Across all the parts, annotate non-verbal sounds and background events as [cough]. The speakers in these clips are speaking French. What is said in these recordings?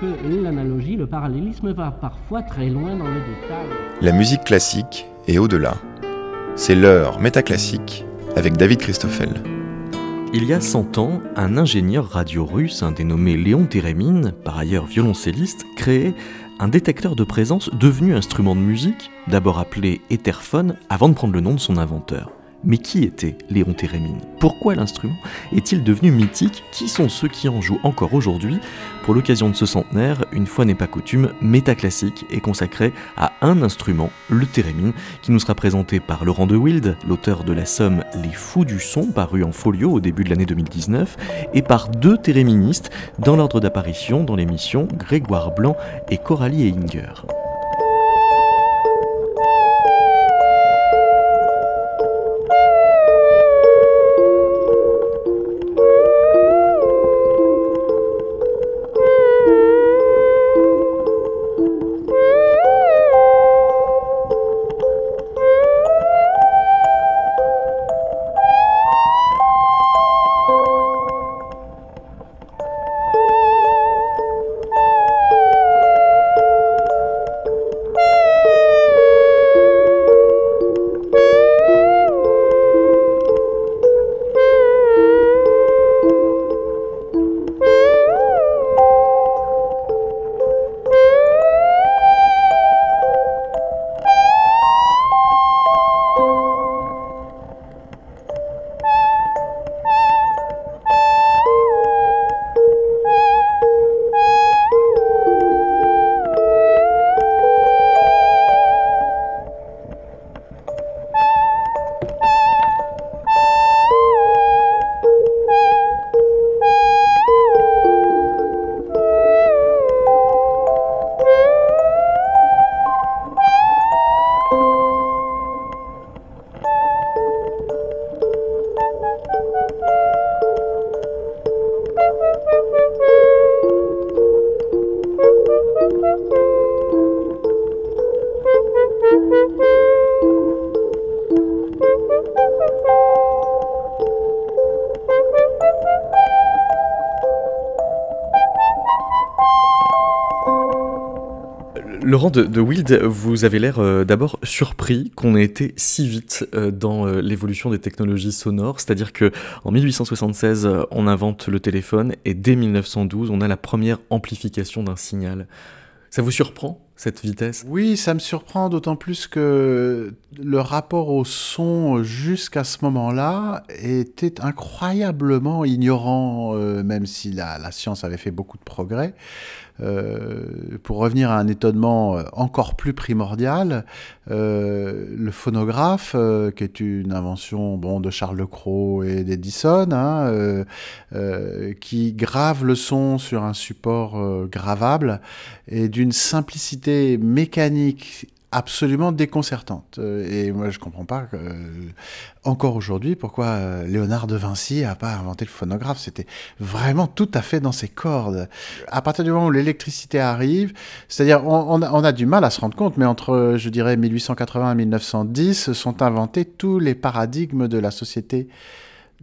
que l'analogie, le parallélisme va parfois très loin dans le détail. La musique classique est au-delà. C'est l'heure métaclassique avec David Christoffel. Il y a 100 ans, un ingénieur radio russe, un dénommé Léon Térémine, par ailleurs violoncelliste, créait un détecteur de présence devenu instrument de musique, d'abord appelé Etherphone, avant de prendre le nom de son inventeur. Mais qui était Léon Térémine Pourquoi l'instrument est-il devenu mythique? Qui sont ceux qui en jouent encore aujourd'hui? Pour l'occasion de ce centenaire, une fois n'est pas coutume, Métaclassique est consacré à un instrument, le Térémine, qui nous sera présenté par Laurent de Wild, l'auteur de la somme Les Fous du Son, paru en folio au début de l'année 2019, et par deux téréministes dans l'ordre d'apparition dans l'émission Grégoire Blanc et Coralie Heinger. De, Wild, vous avez l'air euh, d'abord surpris qu'on ait été si vite euh, dans euh, l'évolution des technologies sonores, c'est-à-dire que en 1876 on invente le téléphone et dès 1912 on a la première amplification d'un signal. Ça vous surprend cette vitesse? Oui, ça me surprend d'autant plus que le rapport au son jusqu'à ce moment-là était incroyablement ignorant, même si la, science avait fait beaucoup de progrès. Euh, pour revenir à un étonnement encore plus primordial, euh, le phonographe, euh, qui est une invention bon, de Charles Lecroc et d'Edison, hein, qui grave le son sur un support gravable, et d'une simplicité mécanique absolument déconcertante. Et moi, je comprends pas, euh, encore aujourd'hui, pourquoi Léonard de Vinci n'a pas inventé le phonographe. C'était vraiment tout à fait dans ses cordes. À partir du moment où l'électricité arrive, c'est-à-dire, on, on, a, du mal à se rendre compte, mais entre, je dirais, 1880 et 1910, sont inventés tous les paradigmes de la société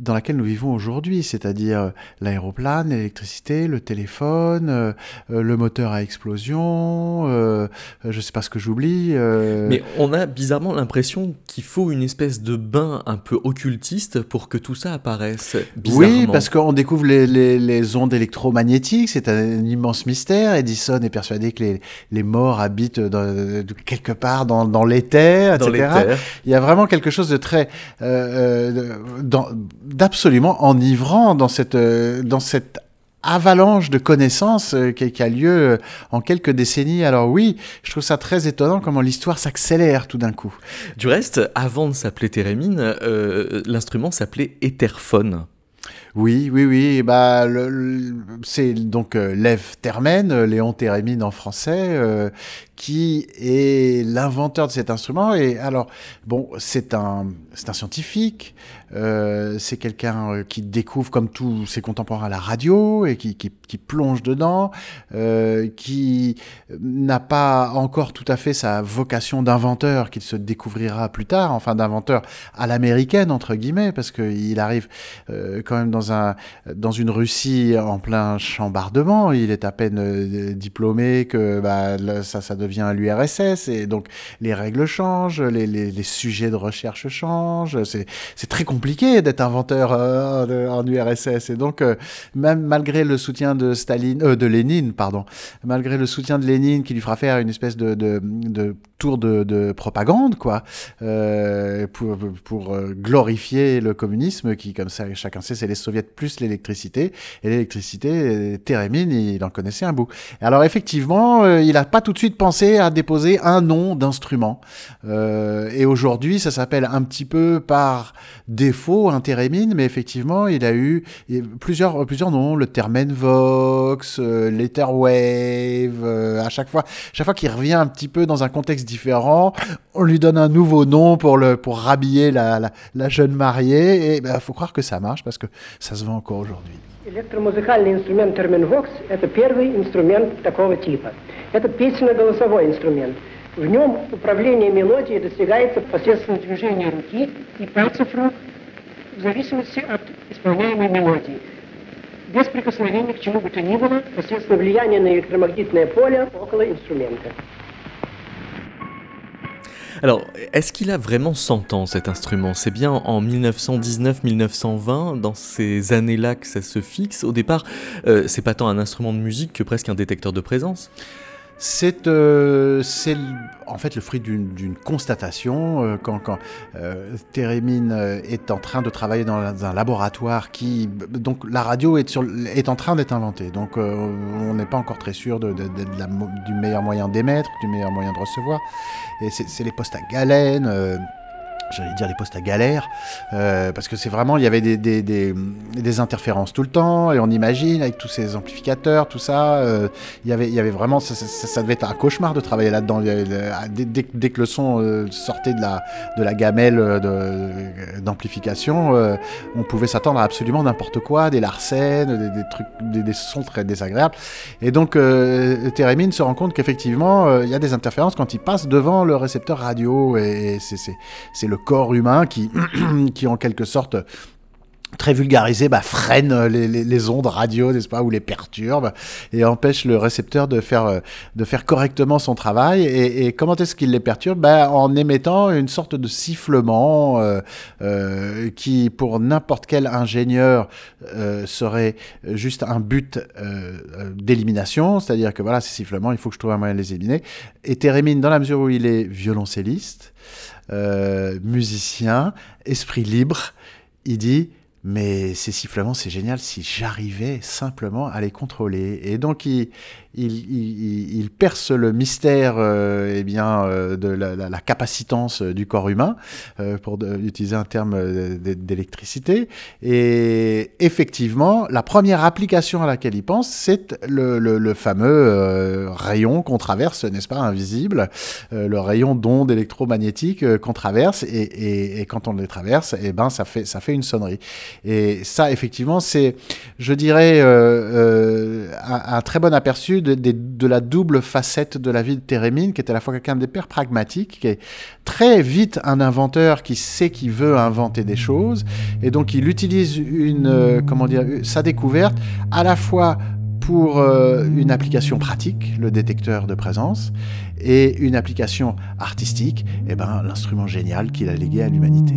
dans laquelle nous vivons aujourd'hui, c'est-à-dire l'aéroplane, l'électricité, le téléphone, euh, le moteur à explosion, euh, je ne sais pas ce que j'oublie. Euh... Mais on a bizarrement l'impression qu'il faut une espèce de bain un peu occultiste pour que tout ça apparaisse. Oui, parce qu'on découvre les, les, les, ondes électromagnétiques, c'est un immense mystère. Edison est persuadé que les, les morts habitent dans, quelque part dans, dans l'éther, etc. Il y a vraiment quelque chose de très... Euh, dans, d'absolument enivrant dans cette, euh, dans cette avalanche de connaissances euh, qui, a lieu euh, en quelques décennies. Alors oui, je trouve ça très étonnant comment l'histoire s'accélère tout d'un coup. Du reste, avant de s'appeler Térémine, l'instrument s'appelait Etherphone. Oui, oui, oui. Bah, c'est donc Lev Termen, Léon Térémine en français, qui est l'inventeur de cet instrument. Et alors, bon, c'est un, un scientifique, euh, c'est quelqu'un euh, qui découvre, comme tous ses contemporains, la radio et qui, plonge dedans, euh, qui n'a pas encore tout à fait sa vocation d'inventeur qu'il se découvrira plus tard, enfin d'inventeur à l'américaine, entre guillemets, parce qu'il arrive quand même dans un, dans une Russie en plein chambardement. Il est à peine diplômé que bah, ça, ça devient l'URSS et donc les règles changent, les, sujets de recherche changent. C'est très compliqué d'être inventeur euh, en URSS et donc même malgré le soutien de Staline, euh, de Lénine, pardon, malgré le soutien de Lénine qui lui fera faire une espèce de, tour de, de, propagande, quoi, euh, pour, glorifier le communisme qui, comme ça, chacun sait, c'est les soviets plus l'électricité. Et l'électricité, Térémine, il en connaissait un bout. Alors effectivement, euh, il n'a pas tout de suite pensé à déposer un nom d'instrument. Euh, et aujourd'hui, ça s'appelle un petit peu par défaut un Térémine, mais effectivement, il a eu plusieurs, plusieurs noms, le Termenvox, euh, l'Etherwave, euh, à chaque fois, chaque fois qu'il revient un petit peu dans un contexte différent, on lui donne un nouveau nom pour, le, pour rhabiller la, la, la jeune mariée, et il ben, faut croire que ça marche parce que ça se vend encore aujourd'hui. Электромузыкальный инструмент терминвокс – это первый инструмент такого типа. Это песенно-голосовой инструмент. В нем управление мелодией достигается посредством движения руки и пальцев рук в зависимости от исполняемой мелодии. Без прикосновения к чему бы то ни было, посредством влияния на электромагнитное поле около инструмента. Alors, est-ce qu'il a vraiment 100 ans cet instrument? C'est bien en 1919-1920, dans ces années-là que ça se fixe. Au départ, euh, c'est pas tant un instrument de musique que presque un détecteur de présence? C'est euh, en fait le fruit d'une constatation. Euh, quand quand euh, Térémine euh, est en train de travailler dans un laboratoire qui. Donc la radio est, sur, est en train d'être inventée. Donc euh, on n'est pas encore très sûr de, de, de, la, du meilleur moyen d'émettre, du meilleur moyen de recevoir. Et c'est les postes à galène j'allais dire les postes à galère, euh, parce que c'est vraiment, il y avait des, des, interférences tout le temps, et on imagine avec tous ces amplificateurs, tout ça, euh, il, y avait, il y avait vraiment, ça, devait être un cauchemar de travailler là-dedans. Dès, dès, dès, que le son euh, sortait de la, de la gamelle d'amplification, euh, on pouvait s'attendre à absolument n'importe quoi, des larcènes, des, trucs, des, sons très désagréables. Et donc, euh, Térémine se rend compte qu'effectivement, il y a des interférences quand il passe devant le récepteur radio, et, et c'est le corps humain qui, [clears throat] qui en quelque sorte très vulgarisé, bah, freine les, ondes radio, n'est-ce pas, ou les perturbe et empêche le récepteur de faire, euh, de faire correctement son travail. Et, comment est-ce qu'il les perturbe? Bah, En émettant une sorte de sifflement euh, euh, qui, pour n'importe quel ingénieur, serait juste un but d'élimination, c'est-à-dire que voilà, ces sifflements, il faut que je trouve un moyen de les éliminer. Et Térémine, dans la mesure où il est violoncelliste, euh, musicien, esprit libre, il dit mais ces sifflements, c'est génial si j'arrivais simplement à les contrôler. Et donc, il, il, perce le mystère euh, eh bien, euh, de la, la, capacitance du corps humain, euh, pour utiliser un terme euh, d'électricité. Et effectivement, la première application à laquelle il pense, c'est le, fameux euh, rayon qu'on traverse, n'est-ce pas, invisible, euh, le rayon d'onde électromagnétique qu'on traverse. Et, quand on les traverse, eh ben, ça, fait, ça fait une sonnerie. Et ça, effectivement, c'est, je dirais, un très bon aperçu de, la double facette de la vie de Térémine, qui est à la fois quelqu'un d'hyper pragmatique, qui est très vite un inventeur qui sait qu'il veut inventer des choses, et donc il utilise une, euh, comment dire, sa découverte à la fois pour euh, une application pratique, le détecteur de présence, et une application artistique, et ben, l'instrument génial qu'il a légué à l'humanité.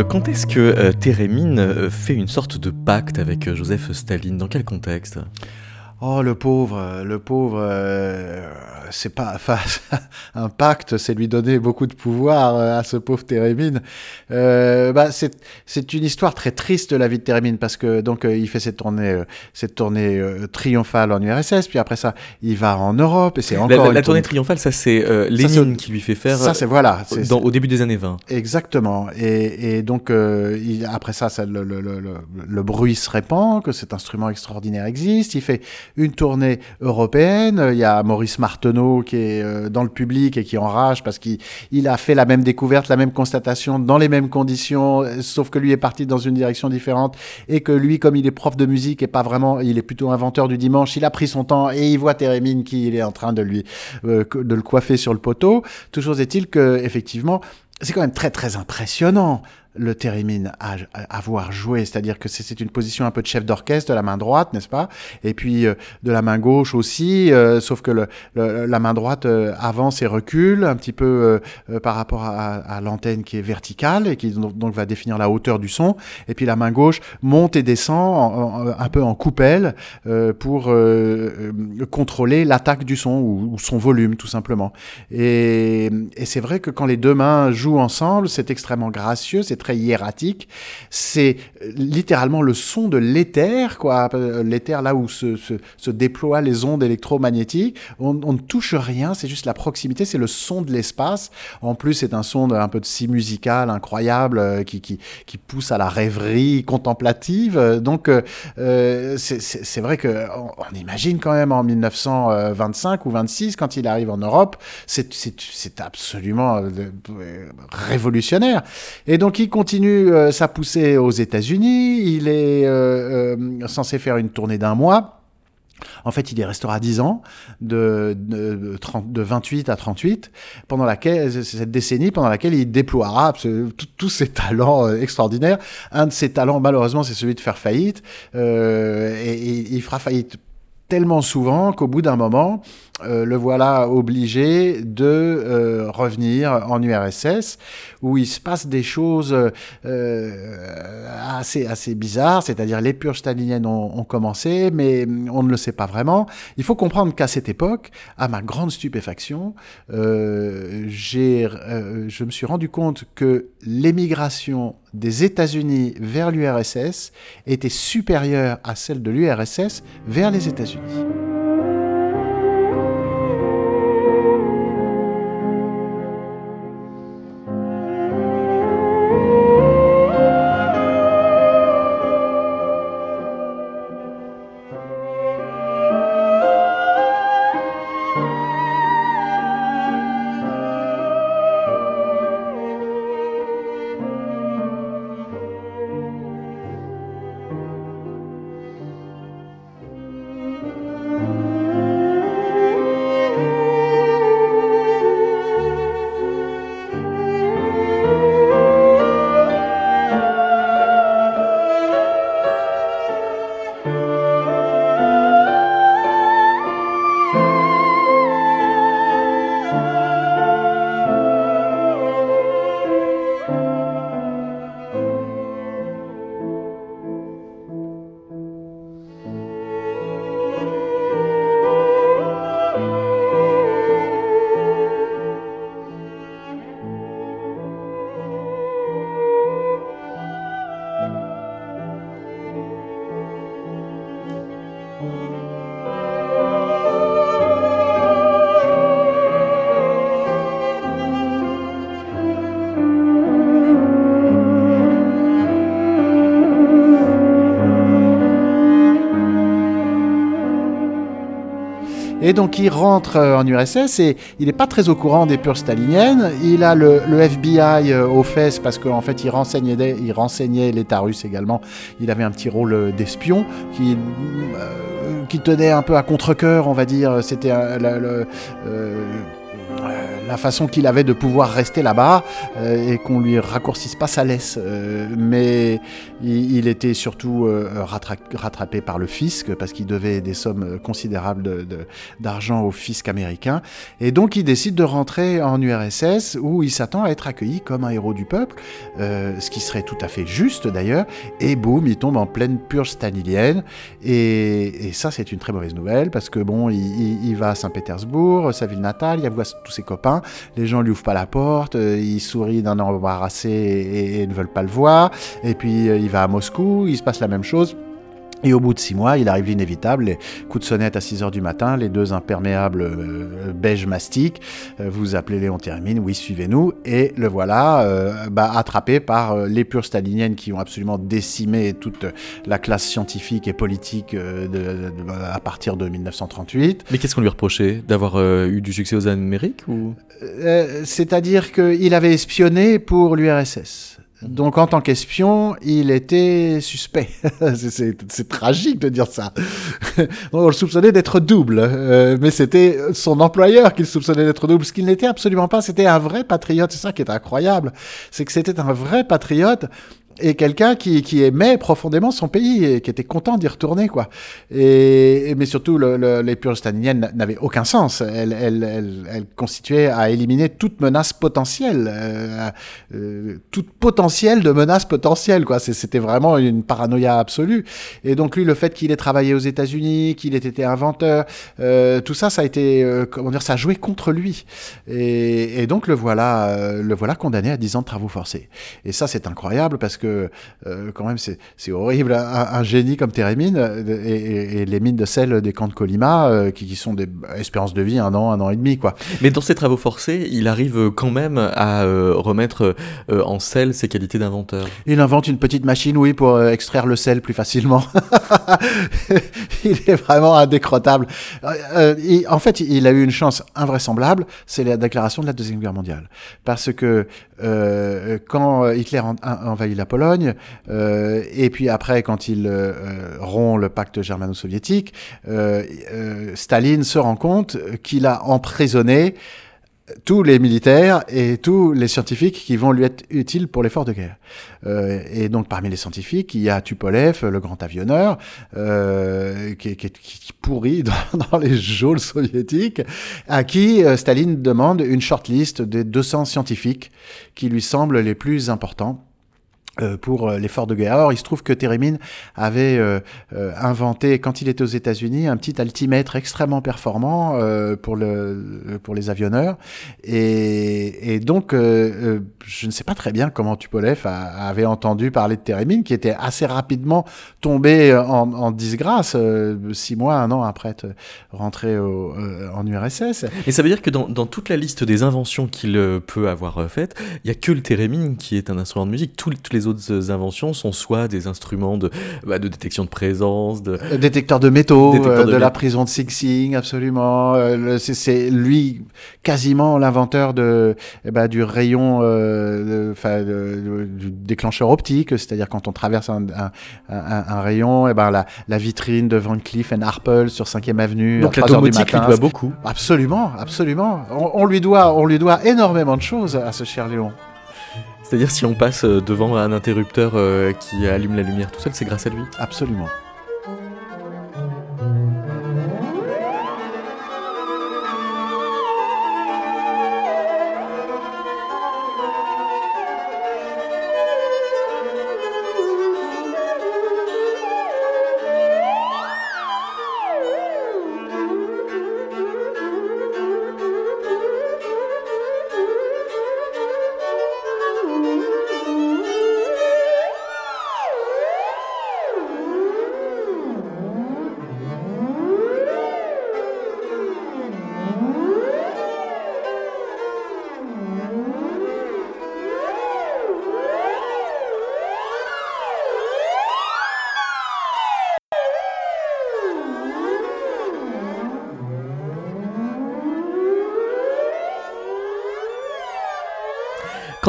De quand est-ce que euh, euh, fait une sorte de pacte avec euh, Joseph Staline? Dans quel contexte? Oh, le pauvre, le pauvre, euh, c'est pas, enfin, [laughs] un pacte, c'est lui donner beaucoup de pouvoir euh, à ce pauvre Térémine. Euh, bah, c'est, c'est une histoire très triste la vie de Térémine parce que donc euh, il fait cette tournée, euh, cette tournée euh, triomphale en URSS, puis après ça, il va en Europe et c'est encore la- une la tournée triomphale, ça c'est euh, Lénine qui lui fait faire Ça, c'est voilà. c'est- dans- au début des années 20. Exactement. Et, et donc, euh, il- après ça, ça le, le, le, le- bruit se répand, que cet instrument extraordinaire existe. Il fait une tournée européenne. Il y a Maurice Marteneau qui est dans le public et qui enrage parce qu'il il a fait la même découverte, la même constatation, dans les mêmes conditions, sauf que lui est parti dans une direction différente et que lui, comme il est prof de musique et pas vraiment, il est plutôt inventeur du dimanche, il a pris son temps et il voit Térémine qui il est en train de lui euh, de le coiffer sur le poteau. Toujours est-il que effectivement, c'est quand même très très impressionnant le Térémine à, à avoir joué, c'est-à-dire que c'est une position un peu de chef d'orchestre de la main droite, n'est-ce pas? Et puis euh, de la main gauche aussi, euh, sauf que la main droite euh, avance et recule un petit peu par rapport à, l'antenne qui est verticale et qui donc, va définir la hauteur du son, et puis la main gauche monte et descend en- en- un peu en coupelle pour contrôler l'attaque du son ou, ou son volume tout simplement. Et, et c'est vrai que quand les deux mains jouent ensemble, c'est extrêmement gracieux, c'est très hiératique. C'est euh, littéralement le son de l'éther, quoi. Euh, L'éther là où se, se, déploient les ondes électromagnétiques. On, ne touche rien, c'est juste la proximité, c'est le son de l'espace. En plus, c'est un son de, un peu de si musical incroyable euh, qui, qui, qui pousse à la rêverie contemplative. Donc, c'est- vrai que on, on imagine quand même en 1925 ou 26 quand il arrive en Europe, c'est absolument révolutionnaire. Et donc il continue euh, sa poussée aux États-Unis. Il est euh, euh, censé faire une tournée d'un mois. En fait, il y restera 10 ans, de, de, 30 de 28 à 38, pendant laquelle, cette décennie pendant laquelle il déploiera tous ses talents extraordinaires. Un de ses talents, malheureusement, c'est celui de faire faillite. Et il fera faillite tellement souvent qu'au bout d'un moment, euh, le voilà obligé de euh, revenir en URSS, où il se passe des choses euh, assez, assez bizarres, c'est-à-dire les purges staliniennes ont, ont commencé, mais on ne le sait pas vraiment. Il faut comprendre qu'à cette époque, à ma grande stupéfaction, je me suis rendu compte que l'émigration des États-Unis vers l'URSS était supérieure à celle de l'URSS vers les États-Unis. Donc il rentre euh, en URSS et il n'est pas très au courant des purges staliniennes. Il a le, FBI euh, aux fesses parce qu'en fait il renseignait, il renseignait l'État russe également. Il avait un petit rôle euh, d'espion qui, qui tenait un peu à contre-coeur, on va dire. C'était le, la façon qu'il avait de pouvoir rester là-bas et qu'on lui raccourcisse pas sa laisse. mais il, était surtout rattrapé par le fisc parce qu'il devait des sommes considérables d'argent au fisc américain. Et donc il décide de rentrer en URSS où il s'attend à être accueilli comme un héros du peuple, ce qui serait tout à fait juste d'ailleurs. Et boum, il tombe en pleine purge stalinienne. Et, ça, c'est une très mauvaise nouvelle parce que bon, il, va à Saint-Pétersbourg, sa ville natale, il voit tous ses copains, les gens lui ouvrent pas la porte, euh, il sourit d'un embarrassé et, et, ne veulent pas le voir. Et puis euh, il va à Moscou, il se passe la même chose. Et au bout de six mois, il arrive l'inévitable, les coups de sonnette à 6 heures du matin, les deux imperméables euh, beige mastic, euh, vous appelez Léon Thérémine, oui, suivez-nous, et le voilà euh, bah, attrapé par les pures staliniennes qui ont absolument décimé toute la classe scientifique et politique de, à partir de 1938. Mais qu'est-ce qu'on lui reprochait D'avoir eu du succès aux Amériques ou? C'est-à-dire qu'il avait espionné pour l'URSS. Donc en tant qu'espion, il était suspect. [laughs] c'est tragique de dire ça. [laughs] On le soupçonnait d'être double, euh, mais c'était son employeur qui le soupçonnait d'être double, ce qu'il n'était absolument pas. C'était un vrai patriote. C'est ça qui est incroyable, c'est que c'était un vrai patriote et quelqu'un qui, aimait profondément son pays et qui était content d'y retourner quoi. Et, mais surtout le, les purges staliniennes n'avaient aucun sens. Elles, elles, constituaient à éliminer toute menace potentielle, euh, euh, toute potentielle de menace potentielle quoi. C'était vraiment une paranoïa absolue. Et donc lui le fait qu'il ait travaillé aux États-Unis, qu'il ait été inventeur, euh, tout ça ça a été euh, comment dire ça a joué contre lui. Et, et donc le voilà euh, le voilà condamné à 10 ans de travaux forcés. Et ça c'est incroyable parce que euh, quand même c'est horrible. Un, génie comme Térémine euh, et, les mines de sel des camps de Colima, euh, qui, sont des espérances de vie un an, un an et demi. quoi. Mais dans ses travaux forcés, il arrive quand même à remettre en sel ses qualités d'inventeur. Il invente une petite machine, oui, pour extraire le sel plus facilement. [laughs] il est vraiment indécrottable. en fait, il a eu une chance invraisemblable, c'est la déclaration de la Deuxième Guerre mondiale. Parce que quand Hitler envahit la Pologne, euh, et puis après, quand il euh, euh, rompt le pacte germano-soviétique, Staline se rend compte qu'il a emprisonné tous les militaires et tous les scientifiques qui vont lui être utiles pour l'effort de guerre. Et donc parmi les scientifiques, il y a Tupolev, le grand avionneur, qui, pourrit [laughs] dans, les geôles soviétiques, à qui Staline demande une shortlist des 200 scientifiques qui lui semblent les plus importants pour euh, l'effort de guerre. Alors, il se trouve que Térémine avait euh, inventé, quand il était aux États-Unis, un petit altimètre extrêmement performant pour, le, pour les avionneurs. Et, et donc, je ne sais pas très bien comment Tupolev avait entendu parler de Térémine, qui était assez rapidement tombé en, en disgrâce, six mois, un an après être rentré au, en URSS. Et ça veut dire que dans, dans toute la liste des inventions qu'il peut avoir faites, il n'y a que le Térémine qui est un instrument de musique. Tous les autres inventions sont soit des instruments de, bah, de détection de présence, de euh, détecteur de métaux, euh, de, la prison de Sing Sing, absolument. Euh, c'est lui quasiment l'inventeur de eh ben, du rayon, enfin du déclencheur optique, c'est-à-dire quand on traverse un, un, un, rayon, et eh ben la, la, vitrine de Van Cleef Arpels sur 5e avenue. Donc la domotique lui doit beaucoup. Absolument, absolument. On, on, lui doit, on lui doit énormément de choses à ce cher Léon. C'est-à-dire si on passe euh, devant un interrupteur euh, qui allume la lumière tout seul, c'est grâce à lui? Absolument.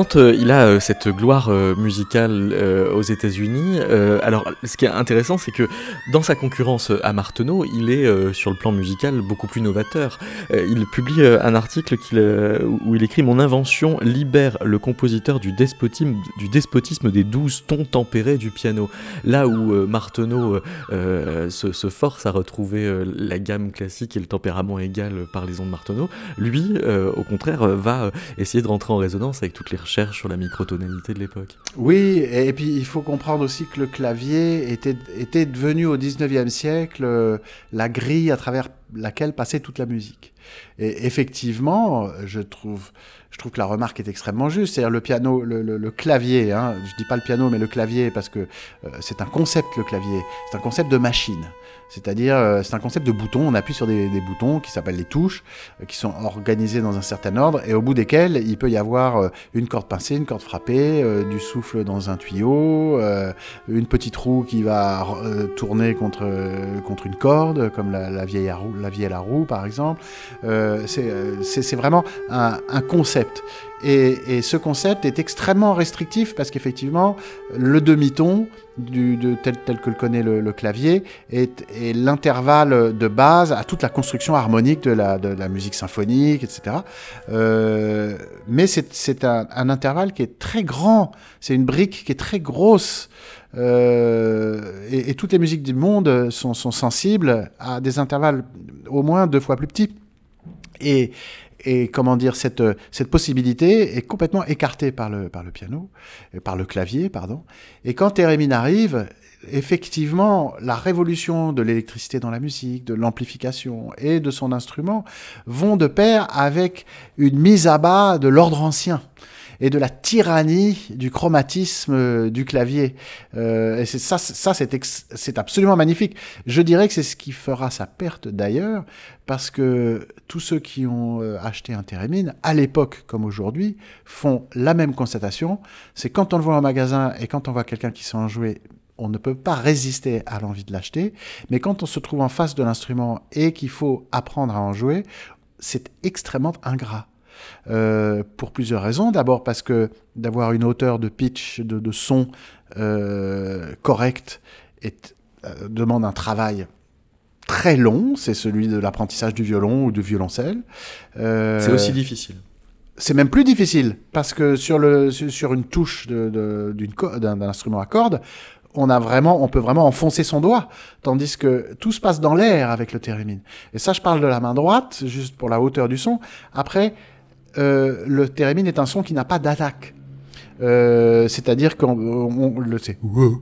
Quand euh, il a euh, cette gloire euh, musicale aux États-Unis, alors ce qui est intéressant, c'est que dans sa concurrence à Marteneau, il est sur le plan musical beaucoup plus novateur. il publie un article où il écrit Mon invention libère le compositeur du despotisme, des douze tons tempérés du piano. Là où Marteneau se, force à retrouver la gamme classique et le tempérament égal par les ondes Marteneau, lui, au contraire, va essayer de rentrer en résonance avec toutes les sur la microtonalité de l'époque. Oui, et puis il faut comprendre aussi que le clavier était, était devenu au 19e siècle euh, la grille à travers laquelle passait toute la musique. Et effectivement, je trouve, je trouve que la remarque est extrêmement juste. C'est-à-dire le piano, le, clavier, hein, je dis pas le piano, mais le clavier, parce que euh, c'est un concept, le clavier. C'est un concept de machine. C'est-à-dire, euh, c'est un concept de boutons. On appuie sur des, boutons qui s'appellent les touches, euh, qui sont organisés dans un certain ordre, et au bout desquels il peut y avoir une corde pincée, une corde frappée, du souffle dans un tuyau, une petite roue qui va tourner contre, contre une corde, comme la, vieille, à la vieille la roue, par exemple. c'est vraiment un concept. Et, ce concept est extrêmement restrictif parce qu'effectivement, le demi-ton, de, tel, tel, que le connaît le, clavier, est, l'intervalle de base à toute la construction harmonique de la, musique symphonique, etc. Euh, mais c'est un, intervalle qui est très grand, c'est une brique qui est très grosse. Euh, et, et, toutes les musiques du monde sont, sont sensibles à des intervalles au moins deux fois plus petits. Et, et comment dire, cette, cette possibilité est complètement écartée par le, par le piano, euh, par le clavier, pardon. Et quand Térémine arrive, effectivement, la révolution de l'électricité dans la musique, de l'amplification et de son instrument vont de pair avec une mise à bas de l'ordre ancien et de la tyrannie du chromatisme euh, du clavier. Euh, et ça, ça c'est absolument magnifique. Je dirais que c'est ce qui fera sa perte d'ailleurs, parce que tous ceux qui ont euh, acheté un Térémine, à l'époque comme aujourd'hui, font la même constatation. C'est quand on le voit en magasin et quand on voit quelqu'un qui sait en jouer, on ne peut pas résister à l'envie de l'acheter. Mais quand on se trouve en face de l'instrument et qu'il faut apprendre à en jouer, c'est extrêmement ingrat. Euh, pour plusieurs raisons. D'abord parce que d'avoir une hauteur de pitch, de, son euh, correcte, euh, demande un travail très long. C'est celui de l'apprentissage du violon ou du violoncelle. c'est aussi difficile. C'est même plus difficile parce que sur, le, sur une touche d'un instrument à cordes, on a vraiment, on peut vraiment enfoncer son doigt, tandis que tout se passe dans l'air avec le thérémine. Et ça, je parle de la main droite, juste pour la hauteur du son. Après, euh, le thérémine est un son qui n'a pas d'attaque. Euh, c'est-à-dire qu'on le sait. On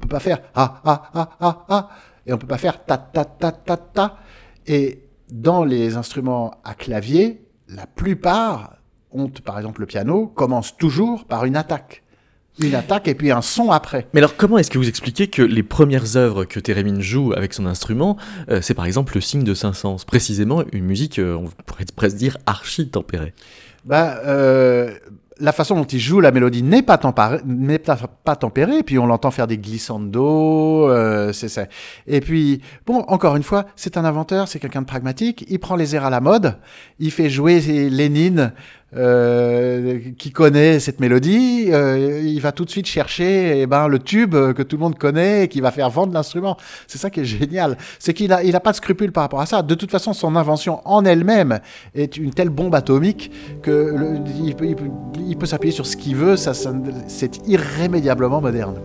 peut pas faire ah ah ah ah ah et on peut pas faire ta ta ta ta ta. Et dans les instruments à clavier, la plupart ont, par exemple le piano, commence toujours par une attaque une attaque et puis un son après. Mais alors comment est-ce que vous expliquez que les premières œuvres que Térémine joue avec son instrument, euh, c'est par exemple le signe de Saint-Saëns, précisément une musique, euh, on pourrait presque dire archi tempérée bah, euh, la façon dont il joue la mélodie n'est pas, n'est pas tempérée, puis on l'entend faire des glissando, euh, c'est ça. Et puis, bon, encore une fois, c'est un inventeur, c'est quelqu'un de pragmatique, il prend les airs à la mode, il fait jouer Lénine euh, qui connaît cette mélodie, euh, il va tout de suite chercher eh ben, le tube que tout le monde connaît et qui va faire vendre l'instrument. C'est ça qui est génial. C'est qu'il n'a il a pas de scrupule par rapport à ça. De toute façon, son invention en elle-même est une telle bombe atomique que il, peut, s'appuyer sur ce qu'il veut. Ça, c'est irrémédiablement moderne.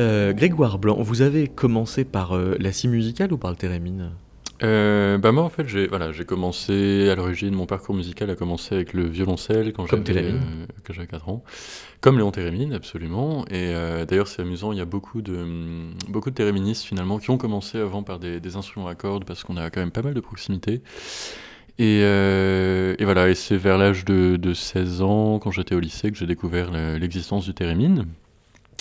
Euh, Grégoire Blanc, vous avez commencé par euh, la scie musicale ou par le thérémine? Euh, bah moi en fait j'ai voilà j'ai commencé à l'origine mon parcours musical a commencé avec le violoncelle quand j'avais euh, quand j'avais 4 ans. Comme Léon Térémine absolument. Et d'ailleurs c'est amusant il y a beaucoup de hum, beaucoup de téréministes finalement qui ont commencé avant par des, des instruments à cordes parce qu'on a quand même pas mal de proximité. Et, euh, et voilà et c'est vers l'âge de, de 16 ans quand j'étais au lycée que j'ai découvert le- l'existence du térémine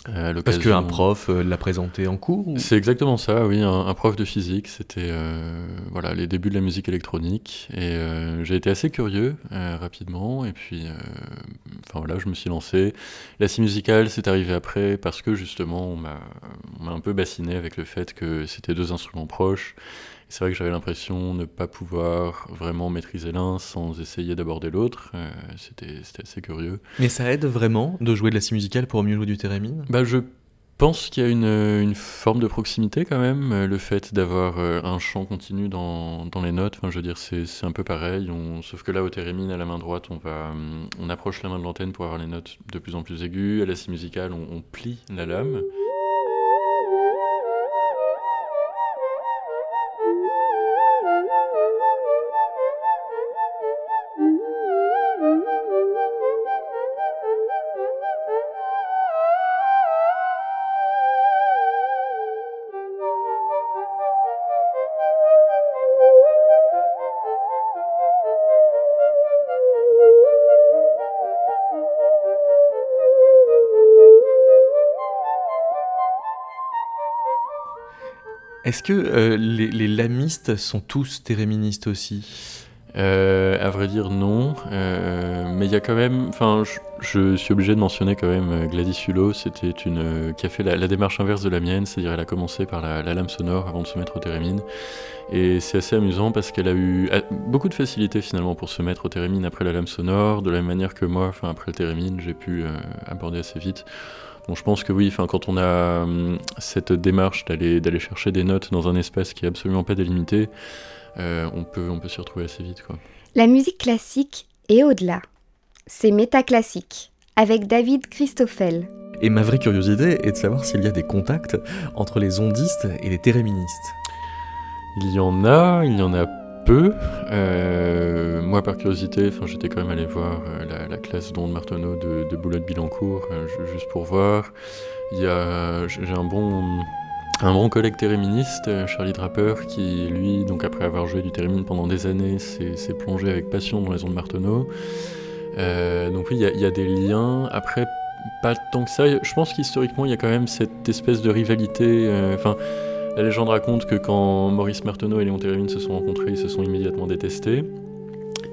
Euh, Parce qu'un prof euh, l'a présenté en cours ou- c'est exactement ça, oui, un, un prof de physique. C'était euh, voilà les débuts de la musique électronique et euh, j'ai été assez curieux euh, rapidement et puis euh, enfin voilà, je me suis lancé. La scie musicale, c'est arrivé après parce que justement on m'a on m'a un peu bassiné avec le fait que c'était deux instruments proches. C'est vrai que j'avais l'impression de ne pas pouvoir vraiment maîtriser l'un sans essayer d'aborder l'autre. Euh, c'était assez curieux. Mais ça aide vraiment de jouer de la scie musicale pour mieux jouer du thérémine? Bah, je pense qu'il y a une, une forme de proximité quand même, euh, le fait d'avoir euh, un chant continu dans, dans les notes, enfin, je veux dire, c'est un peu pareil, on, sauf que là, au thérémine, à la main droite, on, va, on approche la main de l'antenne pour avoir les notes de plus en plus aiguës, à la scie musicale, on, on plie la lame. Est-ce que euh, les, lamistes sont tous téréministes aussi? Euh, à vrai dire, non. Euh, mais il y a quand même. Enfin, je, suis obligé de mentionner quand même euh, Gladys Hulot. C'était une qui a fait la, démarche inverse de la mienne, c'est-à-dire elle a commencé par la, la lame sonore avant de se mettre au thérémine. Et c'est assez amusant parce qu'elle a eu beaucoup de facilité finalement pour se mettre au thérémine après la lame sonore, de la même manière que moi, après le thérémine, j'ai pu aborder assez vite. Donc je pense que oui, enfin quand on a hum, cette démarche d'aller d'aller chercher des notes dans un espace qui est absolument pas délimité, euh, on peut on peut s'y retrouver assez vite quoi. La musique classique est au-delà. C'est métaclassique, avec David Christoffel. Et ma vraie curiosité est de savoir s'il y a des contacts entre les ondistes et les téréministes. Il y en a, il y en a peu. Euh, moi, par curiosité, j'étais quand même allé voir euh, la, la classe d'onde Marteneau de, de Boulogne-Billancourt, euh, ju- juste pour voir. J'ai un bon, un bon collègue téréministe, euh, Charlie Draper, qui, lui, donc après avoir joué du térémine pendant des années, s'est plongé avec passion dans les ondes Marteneau. Euh, donc oui, il y a- des liens. Après, pas tant que ça. Je pense qu'historiquement, il y a quand même cette espèce de rivalité. Enfin, la légende raconte que quand Maurice Marteneau et Léon Térémine se sont rencontrés, ils se sont immédiatement détestés.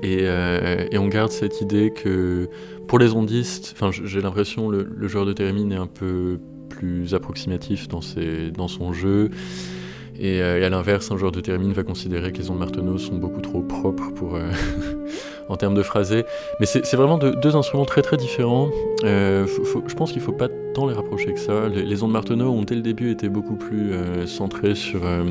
Et, euh, on garde cette idée que pour les ondistes, enfin j'ai l'impression le, le joueur de Térémine est un peu plus approximatif dans, ses, dans son jeu. Et, euh, à l'inverse, un joueur de Térémine va considérer que les ondes Marteneau sont beaucoup trop propres pour, euh, [laughs] en termes de phrasé. Mais c'est vraiment deux, deux instruments très très différents. Euh, je pense qu'il ne faut pas tant les rapprocher que ça. Les, les ondes Marteneau ont dès le début été beaucoup plus euh, centrées sur euh,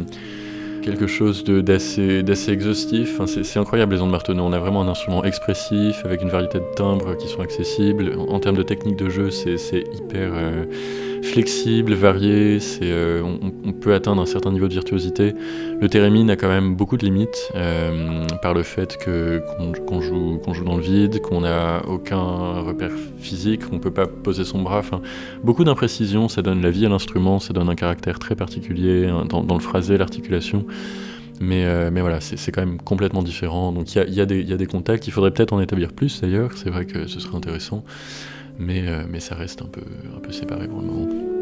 quelque chose d'assez exhaustif. C'est incroyable les ondes Marteneau. On a vraiment un instrument expressif avec une variété de timbres qui sont accessibles. En, termes de technique de jeu, c'est hyper euh, flexible, varié. Euh, on, peut atteindre un certain niveau de virtuosité. Le thérémine a quand même beaucoup de limites euh, par le fait qu'on joue, joue dans le vide, qu'on n'a aucun repère physique, qu'on peut pas poser son bras. Beaucoup d'imprécisions, ça donne la vie à l'instrument, ça donne un caractère très particulier hein, dans le phrasé, l'articulation. Mais, euh, mais voilà, c'est quand même complètement différent. Donc il y a, y a des contacts, il faudrait peut-être en établir plus d'ailleurs, c'est vrai que ce serait intéressant. Mais, euh, mais ça reste un peu, un peu séparé pour le moment.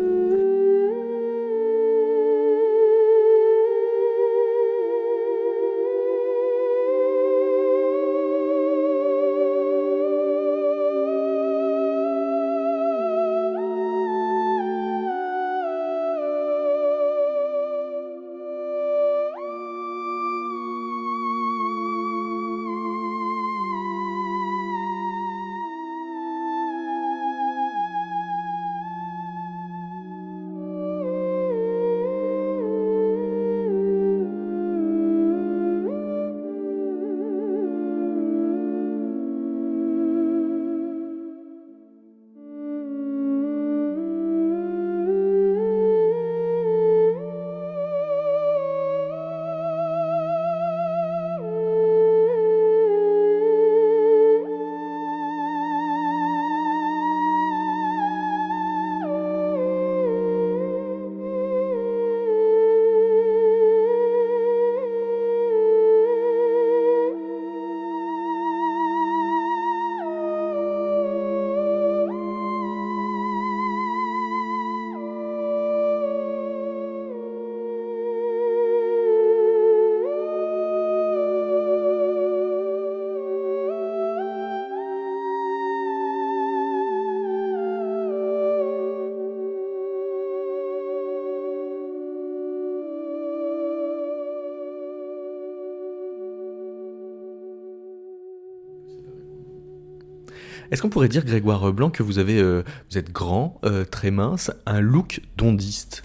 Est-ce qu'on pourrait dire, Grégoire Blanc, que vous avez, euh, vous êtes grand, euh, très mince, un look d'ondiste?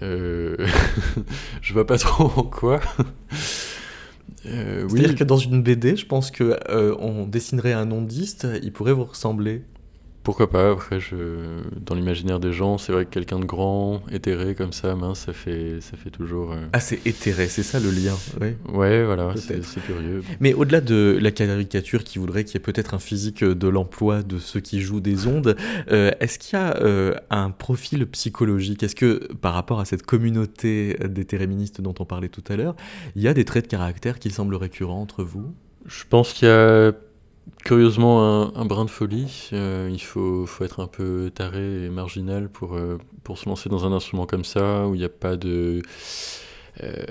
Euh... [laughs] Je vois pas trop en quoi. Euh, C'est-à-dire que dans une BD, je pense que on dessinerait un ondiste, il pourrait vous ressembler. Pourquoi pas Après, je... dans l'imaginaire des gens, c'est vrai que quelqu'un de grand, éthéré comme ça, mince, ça fait, ça fait toujours. Euh, ah, c'est éthéré, c'est ça le lien. Oui. Ouais, voilà, c'est curieux. Mais au-delà de la caricature qui voudrait qu'il y ait peut-être un physique de l'emploi de ceux qui jouent des ondes, [laughs] euh, est-ce qu'il y a euh, un profil psychologique? Est-ce que par rapport à cette communauté d'éthéréministes dont on parlait tout à l'heure, il y a des traits de caractère qui semblent récurrents entre vous? Je pense qu'il y a curieusement un, brin de folie. Euh, il faut, faut, être un peu taré et marginal pour, euh, pour se lancer dans un instrument comme ça, où il n'y a pas de... Euh,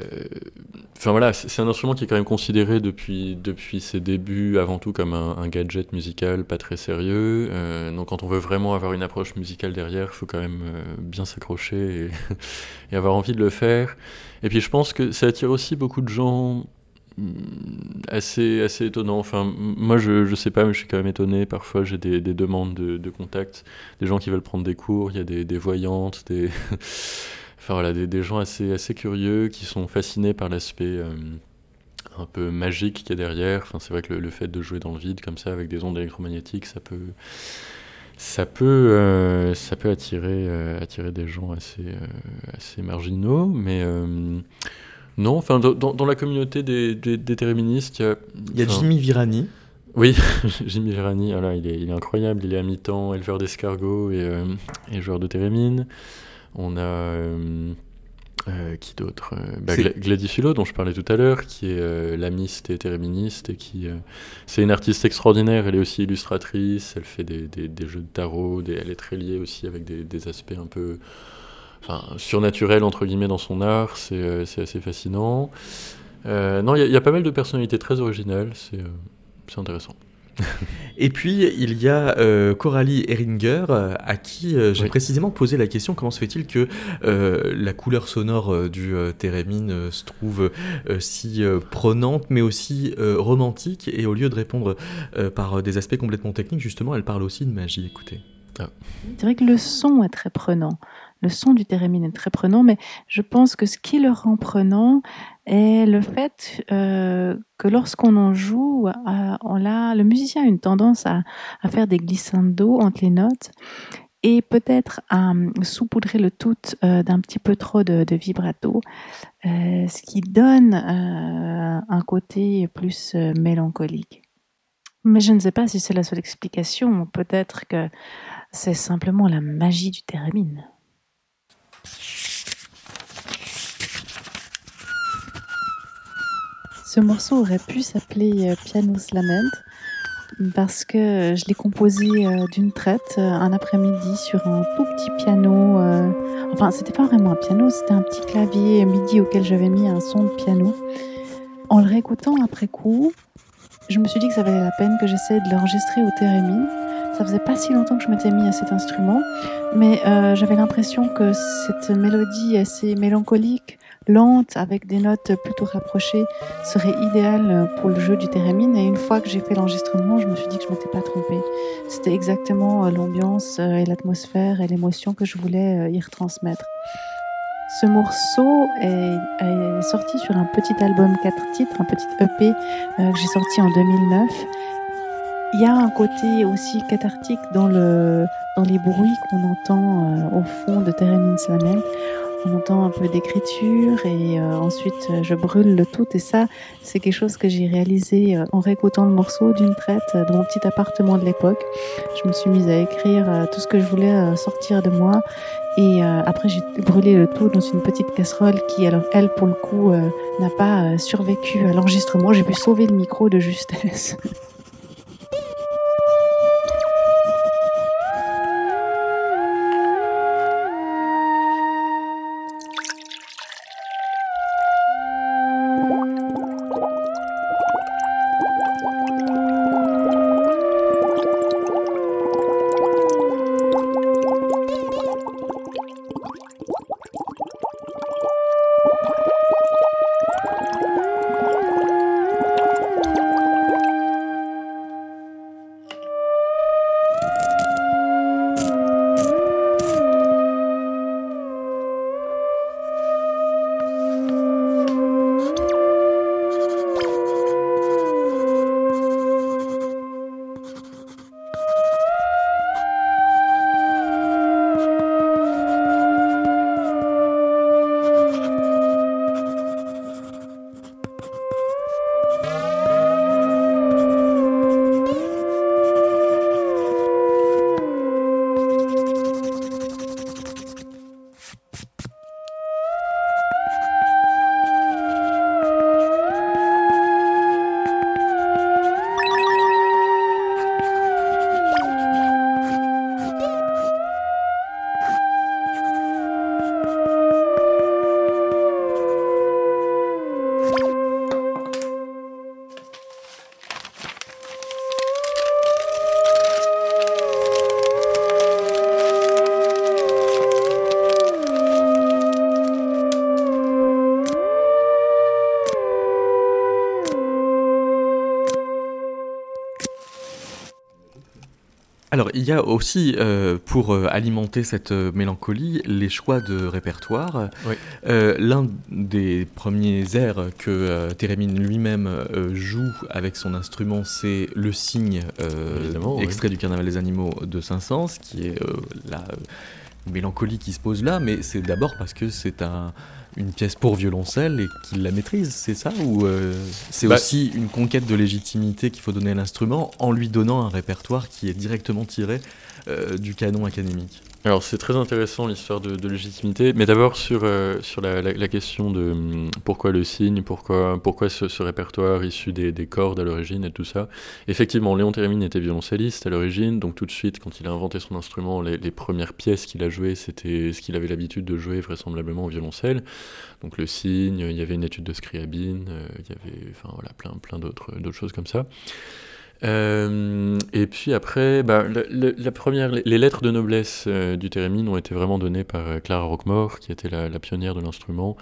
enfin voilà, c'est un instrument qui est quand même considéré depuis, depuis ses débuts avant tout comme un, gadget musical pas très sérieux. donc quand on veut vraiment avoir une approche musicale derrière, il faut quand même bien s'accrocher [laughs] et, avoir envie de le faire. Et puis je pense que ça attire aussi beaucoup de gens assez, assez étonnant. Enfin, moi, je, je sais pas, mais je suis quand même étonné. Parfois, j'ai des, des, demandes de, de, contact, des gens qui veulent prendre des cours, il y a des, des voyantes, des, [laughs] enfin, voilà, des, des, gens assez, assez curieux qui sont fascinés par l'aspect euh, un peu magique qu'il y a derrière. Enfin, c'est vrai que le, fait de jouer dans le vide comme ça avec des ondes électromagnétiques, ça peut. Ça peut, euh, ça peut attirer, euh, attirer des gens assez, assez marginaux, mais non, enfin, dans, la communauté des, des, il y a. Il y a Jimmy Virani. Oui, [laughs] Jimmy Virani, voilà, il, est, il est incroyable. Il est à mi-temps éleveur d'escargots et, euh, et, joueur de térémine. On a. Euh, euh, qui d'autre bah, Gladys Hulot, dont je parlais tout à l'heure, qui est lamiste et téréministe, et qui. c'est une artiste extraordinaire, elle est aussi illustratrice, elle fait des, des, des jeux de tarot, elle est très liée aussi avec des, aspects un peu enfin, surnaturel entre guillemets dans son art, c'est euh, assez fascinant. Euh, non, il y, a pas mal de personnalités très originales, c'est euh, intéressant. [laughs] Et puis, il y a Coralie Heringer, à qui j'ai précisément posé la question comment se fait-il que la couleur sonore du Térémine se trouve si prenante, mais aussi romantique? Et au lieu de répondre par des aspects complètement techniques, justement, elle parle aussi de magie. Écoutez. Ah. C'est vrai que le son est très prenant le son du thérémine est très prenant, mais je pense que ce qui le rend prenant est le fait euh, que lorsqu'on en joue, euh, on a, le musicien a une tendance à, faire des glissandos entre les notes et peut-être à saupoudrer le tout euh, d'un petit peu trop de, vibrato, ce qui donne un côté plus mélancolique. Mais je ne sais pas si c'est la seule explication, peut-être que c'est simplement la magie du thérémine. Ce morceau aurait pu s'appeler euh, Piano's Lament parce que je l'ai composé euh, d'une traite euh, un après-midi sur un tout petit piano. Enfin, c'était pas vraiment un piano, c'était un petit clavier MIDI auquel j'avais mis un son de piano. En le réécoutant après coup, je me suis dit que ça valait la peine que j'essaie de l'enregistrer au thérémine. Ça faisait pas si longtemps que je m'étais mis à cet instrument, mais j'avais l'impression que cette mélodie assez mélancolique lente avec des notes plutôt rapprochées serait idéale pour le jeu du thérémine. Et une fois que j'ai fait l'enregistrement, je me suis dit que je m'étais pas trompée. C'était exactement euh, l'ambiance euh, et l'atmosphère et l'émotion que je voulais euh, y retransmettre. Ce morceau est, sorti sur un petit album 4 titres, un petit EP que j'ai sorti en 2009. Il y a un côté aussi cathartique dans, le, dans les bruits qu'on entend au fond de Thérémine Slamen on entend un peu d'écriture et euh, ensuite euh, je brûle le tout et ça c'est quelque chose que j'ai réalisé euh, en réécoutant le morceau d'une traite de mon petit appartement de l'époque. Je me suis mise à écrire tout ce que je voulais sortir de moi et après j'ai brûlé le tout dans une petite casserole qui alors elle pour le coup n'a pas survécu à l'enregistrement. J'ai pu sauver le micro de justesse. [laughs] Alors, il y a aussi, euh, pour euh, alimenter cette euh, mélancolie, les choix de répertoire. Oui. Euh, L'un des premiers airs que euh, Térémine lui-même joue avec son instrument, c'est le cygne, oui. extrait du Carnaval des animaux de Saint-Saëns, qui est la mélancolie qui se pose là, mais c'est d'abord parce que c'est un, une pièce pour violoncelle et qu'il la maîtrise, c'est ça Ou euh, c'est Bah- aussi une conquête de légitimité qu'il faut donner à l'instrument en lui donnant un répertoire qui est directement tiré euh, du canon académique? Alors c'est très intéressant l'histoire de, légitimité, mais d'abord sur, euh, la, question de hum, pourquoi le signe, pourquoi, ce, répertoire issu des, des cordes à l'origine et tout ça. Effectivement, Léon Thérémine était violoncelliste à l'origine, donc tout de suite quand il a inventé son instrument, les, premières pièces qu'il a jouées, c'était ce qu'il avait l'habitude de jouer vraisemblablement au violoncelle. Donc le signe, il y avait une étude de Scriabine, euh, il y avait plein, d'autres choses comme ça. Euh, et puis après, bah, la, première, les, lettres de noblesse euh, du Térémine ont été vraiment données par euh, Clara Roquemort, qui était la, pionnière de l'instrument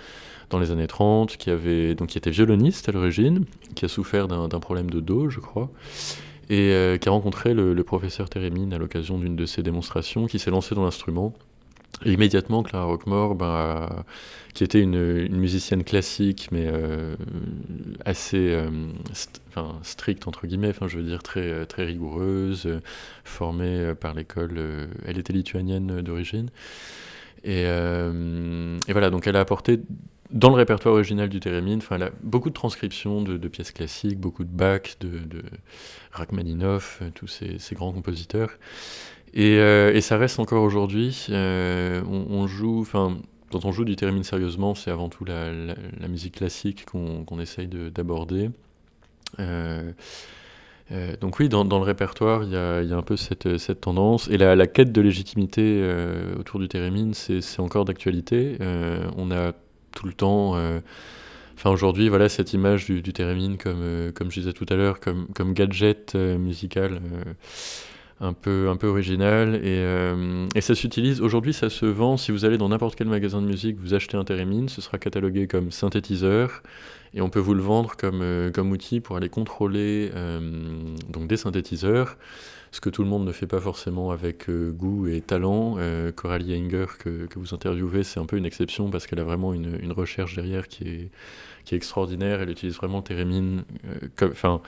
dans les années 30, qui, avait, donc, qui était violoniste à l'origine, qui a souffert d'un problème de dos, je crois, et qui a rencontré le, le professeur Térémine à l'occasion d'une de ses démonstrations, qui s'est lancé dans l'instrument. Et immédiatement, Clara Roquemort, bah, qui était une, musicienne classique, mais euh, assez euh, stricte, entre guillemets, enfin, je veux dire très, euh, très rigoureuse, euh, formée euh, par l'école. euh, elle était lituanienne euh, d'origine. Et, euh, voilà, donc elle a apporté dans le répertoire original du Térémine, enfin, elle a beaucoup de transcriptions de, pièces classiques, beaucoup de Bach, de, de Rachmaninoff, euh, tous ces grands compositeurs. Et, euh, et ça reste encore aujourd'hui. euh, on, joue, enfin, quand on joue du Térémine sérieusement, c'est avant tout la, musique classique qu'on essaye de- d'aborder. Euh, donc oui, dans, le répertoire, il y a, un peu cette, tendance. Et la, quête de légitimité autour du Térémine, c'est encore d'actualité. On a tout le temps... Enfin, aujourd'hui, voilà, cette image du, du comme, comme je disais tout à l'heure, comme, gadget musical un, peu, un peu original. Et, euh, et ça s'utilise, aujourd'hui, ça se vend. Si vous allez dans n'importe quel magasin de musique, vous achetez un Térémine, ce sera catalogué comme synthétiseur. Et on peut vous le vendre comme, euh, comme outil pour aller contrôler euh, donc des synthétiseurs. Ce que tout le monde ne fait pas forcément avec goût et talent. Coralie Heinger, que, que vous interviewez, c'est un peu une exception parce qu'elle a vraiment une, une recherche derrière qui est, qui est extraordinaire. Elle utilise vraiment comme, enfin,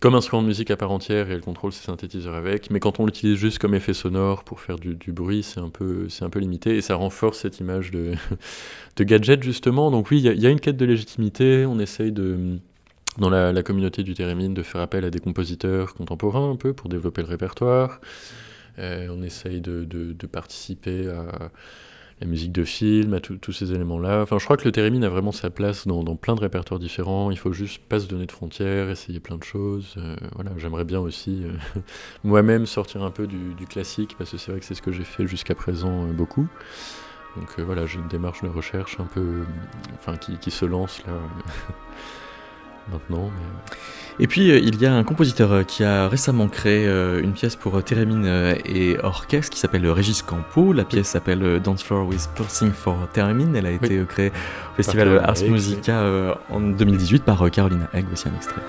comme instrument de musique à part entière et elle contrôle ses synthétiseurs avec. Mais quand on l'utilise juste comme effet sonore pour faire du, bruit, c'est un, peu, un peu limité et ça renforce cette image de, [laughs] gadget justement. Donc oui, il y, a- une quête de légitimité. On essaye de dans la, communauté du Térémine de faire appel à des compositeurs contemporains un peu pour développer le répertoire. Euh, on essaye de participer à la musique de film, à tous ces éléments-là. Enfin, je crois que le Térémine a vraiment sa place dans, plein de répertoires différents. Il faut juste pas se donner de frontières, essayer plein de choses. Euh, voilà, j'aimerais bien aussi euh, [laughs] moi-même sortir un peu du, classique parce que c'est vrai que c'est ce que j'ai fait jusqu'à présent euh, beaucoup. Donc voilà, j'ai une démarche de recherche un peu, enfin, qui, qui se lance là [laughs] maintenant. mais, Et puis euh, il y a un compositeur euh, qui a récemment créé euh, une pièce pour euh, Térémine euh, et orchestre qui s'appelle euh, Régis Campo. La pièce s'appelle euh, Dance Floor with Pulsing for Térémine. Elle a été euh, créée au festival euh, Ars Musica euh, en 2018 par euh, Carolina Egg, voici un extrait.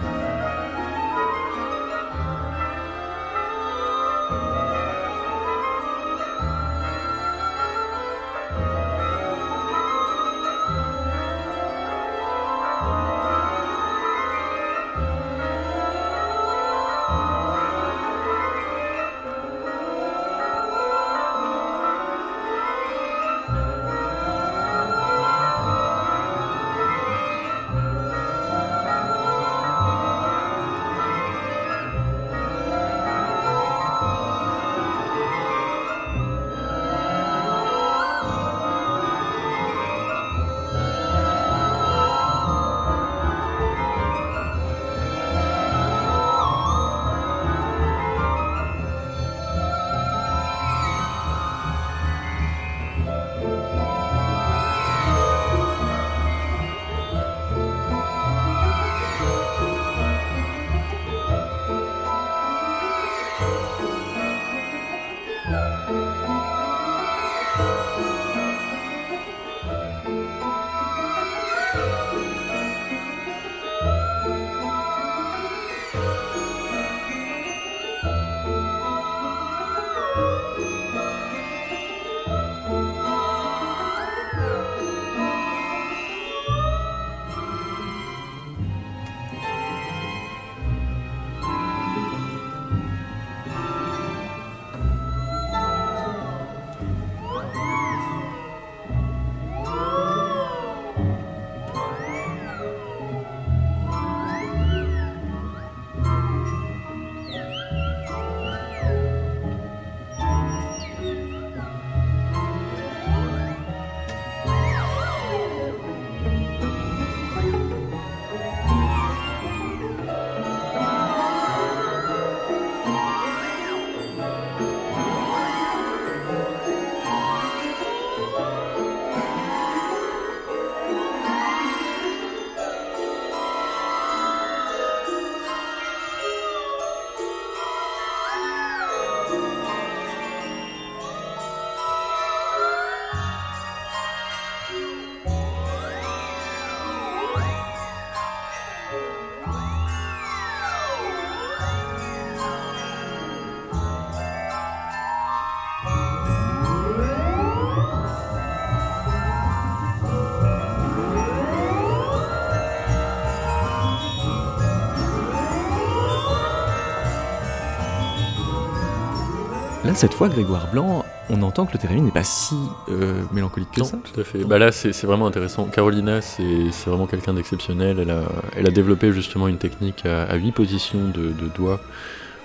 Cette fois, Grégoire Blanc, on entend que le thérémine n'est pas si euh, mélancolique que non, ça. tout à fait. Bah là, c'est vraiment intéressant. Carolina, c'est vraiment quelqu'un d'exceptionnel. Elle a, elle a développé justement une technique à, à 8 positions de, de doigts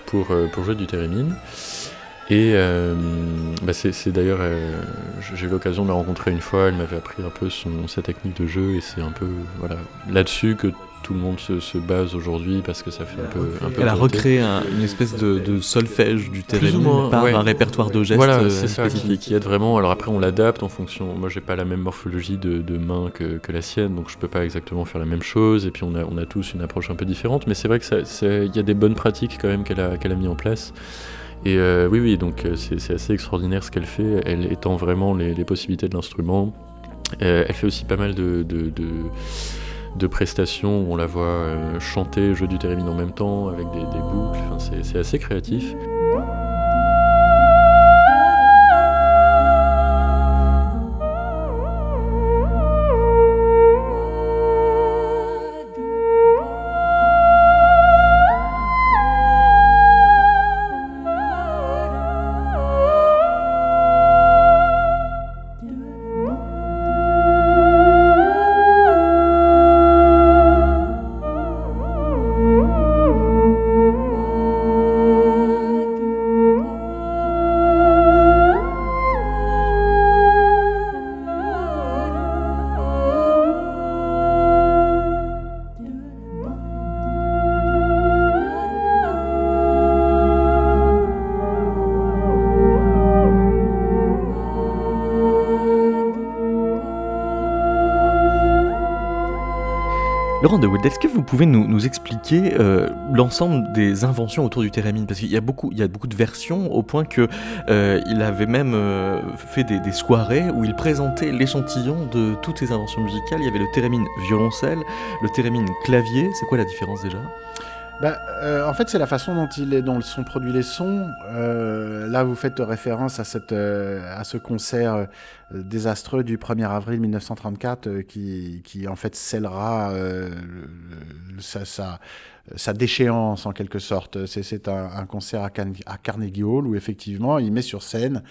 pour, euh, pour jouer du thérémine. Et euh, bah c'est c'est d'ailleurs, euh, j'ai eu l'occasion de la rencontrer une fois, elle m'avait appris un peu son, sa technique de jeu, et c'est un peu voilà, là-dessus que tout le monde se, se base aujourd'hui, parce que ça fait un peu... Un peu Elle a recréé un- une espèce de, de solfège du thérémine par ouais. un répertoire de gestes Voilà, euh, c'est ça qui, qui aide vraiment. Alors après, on l'adapte en fonction. Moi, j'ai pas la même morphologie de, de main que, que la sienne, donc je peux pas exactement faire la même chose. Et puis, on a, on a tous une approche un peu différente. Mais c'est vrai que ça- c'est- il y a des bonnes pratiques quand même qu'elle a, qu'elle a mis en place. Et euh, oui, oui, donc euh, c'est c'est assez extraordinaire ce qu'elle fait. Elle étend vraiment les, les possibilités de l'instrument. Euh, elle fait aussi pas mal de, de, de- de prestations où on la voit euh, chanter, jouer du thérémine en même temps, avec des, des boucles. C'est assez créatif. Laurent de Wild, est-ce que vous pouvez nous, nous expliquer euh, l'ensemble des inventions autour du thérémine Parce qu'il y a beaucoup, il y a beaucoup de versions au point que euh, il avait même euh, fait des, des soirées où il présentait l'échantillon de toutes ses inventions musicales. Il y avait le thérémine violoncelle, le thérémine clavier. C'est quoi la différence déjà? Bah, euh, en fait, c'est la façon dont, il est, dont sont produits les sons. Euh, là, vous faites référence à, cette, euh, à ce concert désastreux du 1er avril 1934 euh, qui, qui, en fait, scellera euh, sa, sa, sa déchéance, en quelque sorte. C'est- un, un concert à, Carnegie Hall où, effectivement, il met sur scène,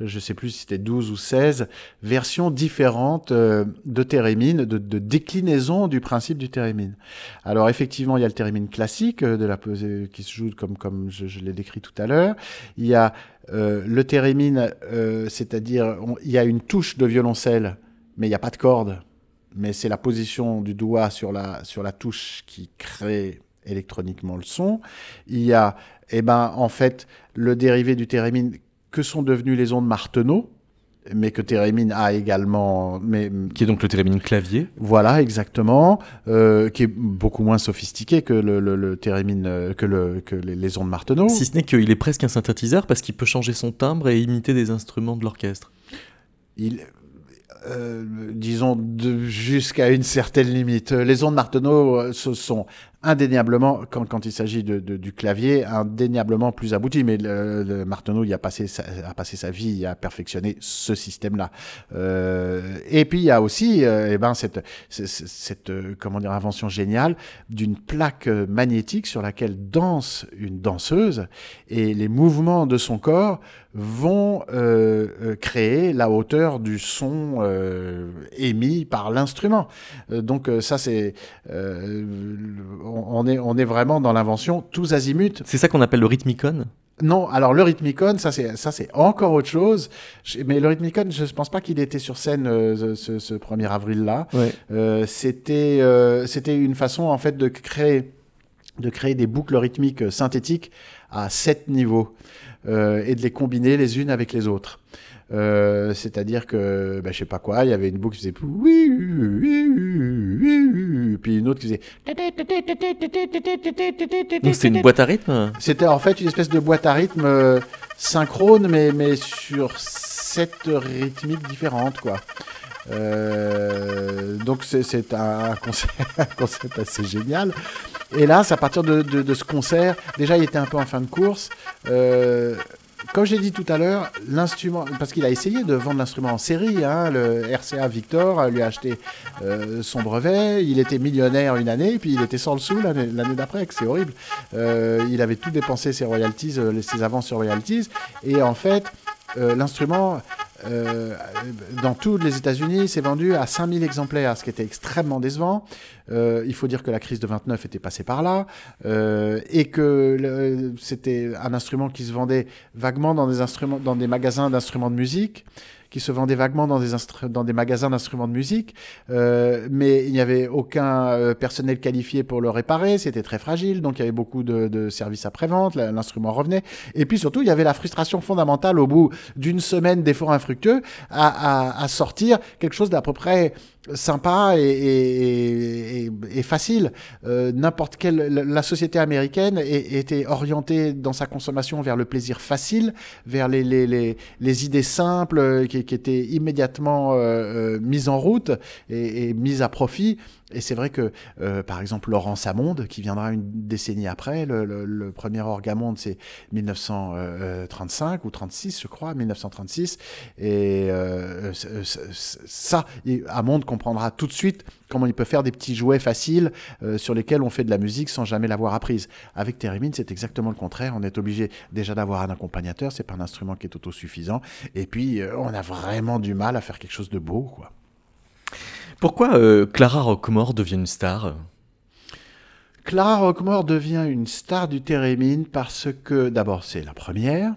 je sais plus si c'était 12 ou 16, versions différentes euh, de thérémine, de, de déclinaison du principe du thérémine. Alors effectivement, il y a le thérémine classique de la qui se joue comme comme je, je l'ai décrit tout à l'heure. Il y a euh, le thérémine, euh, c'est-à-dire il y a une touche de violoncelle, mais il n'y a pas de corde. Mais c'est la position du doigt sur la sur la touche qui crée électroniquement le son. Il y a, eh ben, en fait, le dérivé du thérémine que sont devenues les ondes Martenot, mais que thérémine a également, mais Qui est donc le thérémine clavier. voilà, exactement, euh, qui est beaucoup moins sophistiqué que le, le, euh, que, le, que les, les ondes Martenot. Si ce n'est qu'il est presque un synthétiseur parce qu'il peut changer son timbre et imiter des instruments de l'orchestre. Il, euh, disons, jusqu'à une certaine limite. Les ondes Martenot ce sont indéniablement, quand, il s'agit de, du clavier, indéniablement plus abouties. Mais le, Martenot il a, passé sa, vie à perfectionner ce système-là. Euh, et puis il y a aussi euh, eh ben, cette, cette, euh, comment invention géniale d'une plaque magnétique sur laquelle danse une danseuse et les mouvements de son corps vont créer la hauteur du son émis par l'instrument. Donc ça c'est on, est on est vraiment dans l'invention tous azimuts. C'est ça qu'on appelle le rhythmicon? Non, alors le Rhythmicon, ça c'est ça c'est encore autre chose. Mais le Rhythmicon, je ne pense pas qu'il était sur scène euh, ce, ce 1er avril là. Ouais. Euh, c'était euh, c'était une façon en fait de créer de créer des boucles rythmiques synthétiques à sept niveaux euh, et de les combiner les unes avec les autres. Euh, C'est-à-dire que, bah, je sais pas quoi, il y avait une boucle qui faisait oui, oui, oui, puis une autre qui faisait. Donc c'est une boîte à rythme C'était en fait une espèce de boîte à rythme euh, synchrone, mais, mais sur sept rythmiques différentes, quoi. Euh, donc c'est- c'est un concept, un concept assez génial. Et là, c'est à partir de, de- de ce concert, déjà il était un peu en fin de course, euh, comme j'ai dit tout à l'heure, l'instrument, parce qu'il a essayé de vendre l'instrument en série, hein, le RCA Victor lui a acheté euh, son brevet, il était millionnaire une année, puis il était sans le sou l'année d'après, c'est horrible. Euh, il avait tout dépensé ses royalties, euh, ses avances sur royalties, et en fait, l'instrument euh, dans tous les États-Unis, c'est vendu à 5000 exemplaires, ce qui était extrêmement décevant. Euh, il faut dire que la crise de 29 était passée par là euh, et que c'était un instrument qui se vendait vaguement dans des, instruments, dans des magasins d'instruments de musique qui se vendait vaguement dans des, dans des magasins d'instruments de musique, euh, mais il n'y avait aucun euh, personnel qualifié pour le réparer, c'était très fragile, donc il y avait beaucoup de, de services après-vente, l'instrument revenait, et puis surtout il y avait la frustration fondamentale au bout d'une semaine d'efforts infructueux à, à, à sortir quelque chose d'à peu près sympa et, facile. Euh, n'importe quelle la société américaine était orientée dans sa consommation vers le plaisir facile, vers les, les, idées simples euh, qui, étaient immédiatement euh, mises en route et, et mises à profit. Et c'est vrai que, euh, par exemple, Laurent Samonde, qui viendra une décennie après, le, premier Orgamonde, c'est 1935 ou 36, je crois, 1936. Et euh, ça, Amonde comprendra tout de suite comment il peut faire des petits jouets faciles euh, sur lesquels on fait de la musique sans jamais l'avoir apprise. Avec Térémine, c'est exactement le contraire. On est obligé déjà d'avoir un accompagnateur, c'est pas un instrument qui est autosuffisant. Et puis, on a vraiment du mal à faire quelque chose de beau, quoi. Pourquoi euh, Clara Rockmore devient une star? Clara Rockmore devient une star du Térémine parce que, d'abord, c'est la première.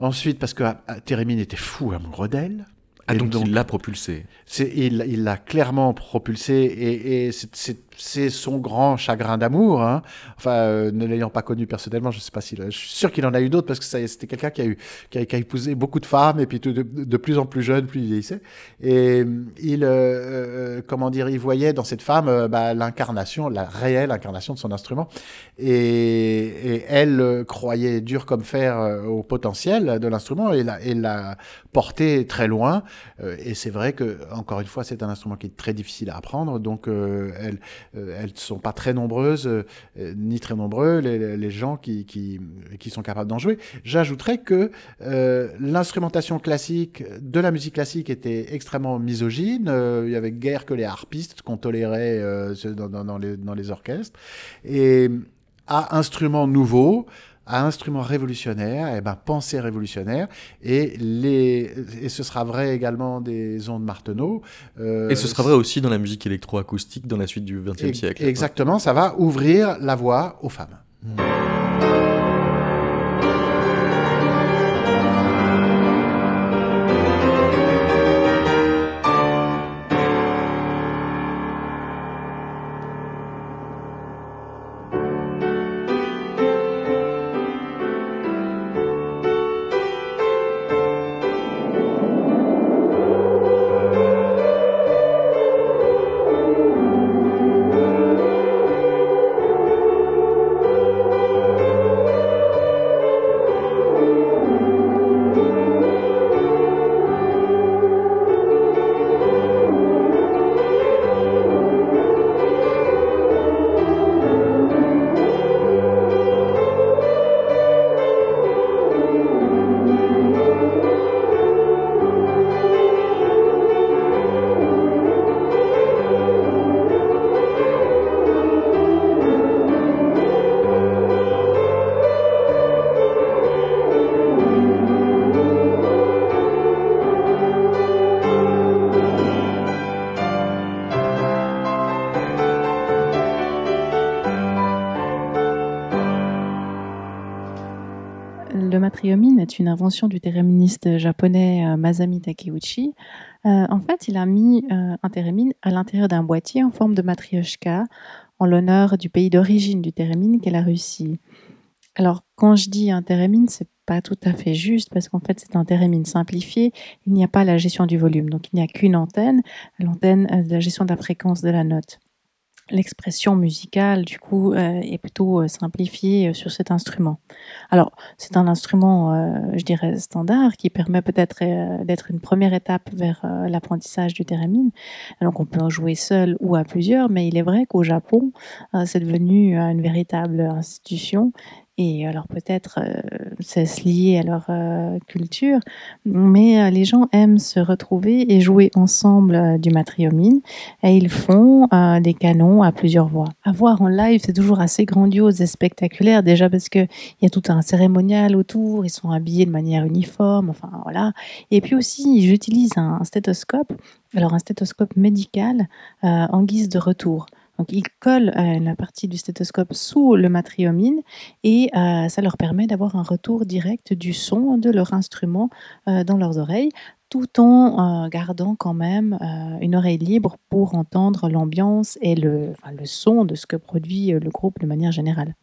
Ensuite, parce que ah, Térémine était fou amoureux d'elle. Ah, donc, il l'a propulsée. Il l'a clairement propulsée et, et c'est c'est son grand chagrin d'amour. Hein. Enfin, euh, ne l'ayant pas connu personnellement, je sais pas si, je suis sûr qu'il en a eu d'autres parce que c'était quelqu'un qui a eu, qui a, épousé beaucoup de femmes et puis de, plus en plus jeune, plus il vieillissait. Et il, euh, euh, comment dire, il voyait dans cette femme bah, l'incarnation, la réelle incarnation de son instrument. Et, elle croyait dur comme fer au potentiel de l'instrument et l'a porté très loin. et c'est vrai que, encore une fois, c'est un instrument qui est très difficile à apprendre. Donc, elle euh, elles ne sont pas très nombreuses, euh, ni très nombreux, les, gens qui, qui, sont capables d'en jouer. J'ajouterais que euh, l'instrumentation classique de la musique classique était extrêmement misogyne. il y avait guère que les harpistes qu'on tolérait dans, les, dans les orchestres. Et à instruments nouveaux, à instruments révolutionnaires, et eh ben, pensée révolutionnaire, et, les, et ce sera vrai également des ondes Marteneau. Euh, et ce sera vrai aussi dans la musique électroacoustique dans la suite du XXe siècle. Exactement, ça va ouvrir la voie aux femmes. une du théréministe japonais euh, Masami Takeuchi. Euh, en fait, il a mis euh, un thérémine à l'intérieur d'un boîtier en forme de matrioshka en l'honneur du pays d'origine du thérémine qu'est la Russie. Alors, quand je dis un thérémine, c'est pas tout à fait juste parce qu'en fait, c'est un thérémine simplifié. Il n'y a pas la gestion du volume, donc il n'y a qu'une antenne, l'antenne de la gestion de la fréquence de la note l'expression musicale, du coup, euh, est plutôt euh, simplifiée euh, sur cet instrument. Alors, c'est un instrument, je dirais, standard qui permet peut-être d'être une première étape vers l'apprentissage du thérémine. Donc, on peut en jouer seul ou à plusieurs, mais il est vrai qu'au Japon, c'est devenu une véritable institution Et alors peut-être c'est lié à leur culture, mais les gens aiment se retrouver et jouer ensemble du matriomine et ils font des canons à plusieurs voix. À voir en live, c'est toujours assez grandiose et spectaculaire déjà parce qu'il y a tout un cérémonial autour, ils sont habillés de manière uniforme, enfin voilà. Et puis aussi, j'utilise un stéthoscope, alors un stéthoscope médical en guise de retour. Donc, ils collent euh, la partie du stéthoscope sous le matriomine et euh, ça leur permet d'avoir un retour direct du son de leur instrument euh, dans leurs oreilles, tout en gardant quand même une oreille libre pour entendre l'ambiance et le, le son de ce que produit le groupe de manière générale.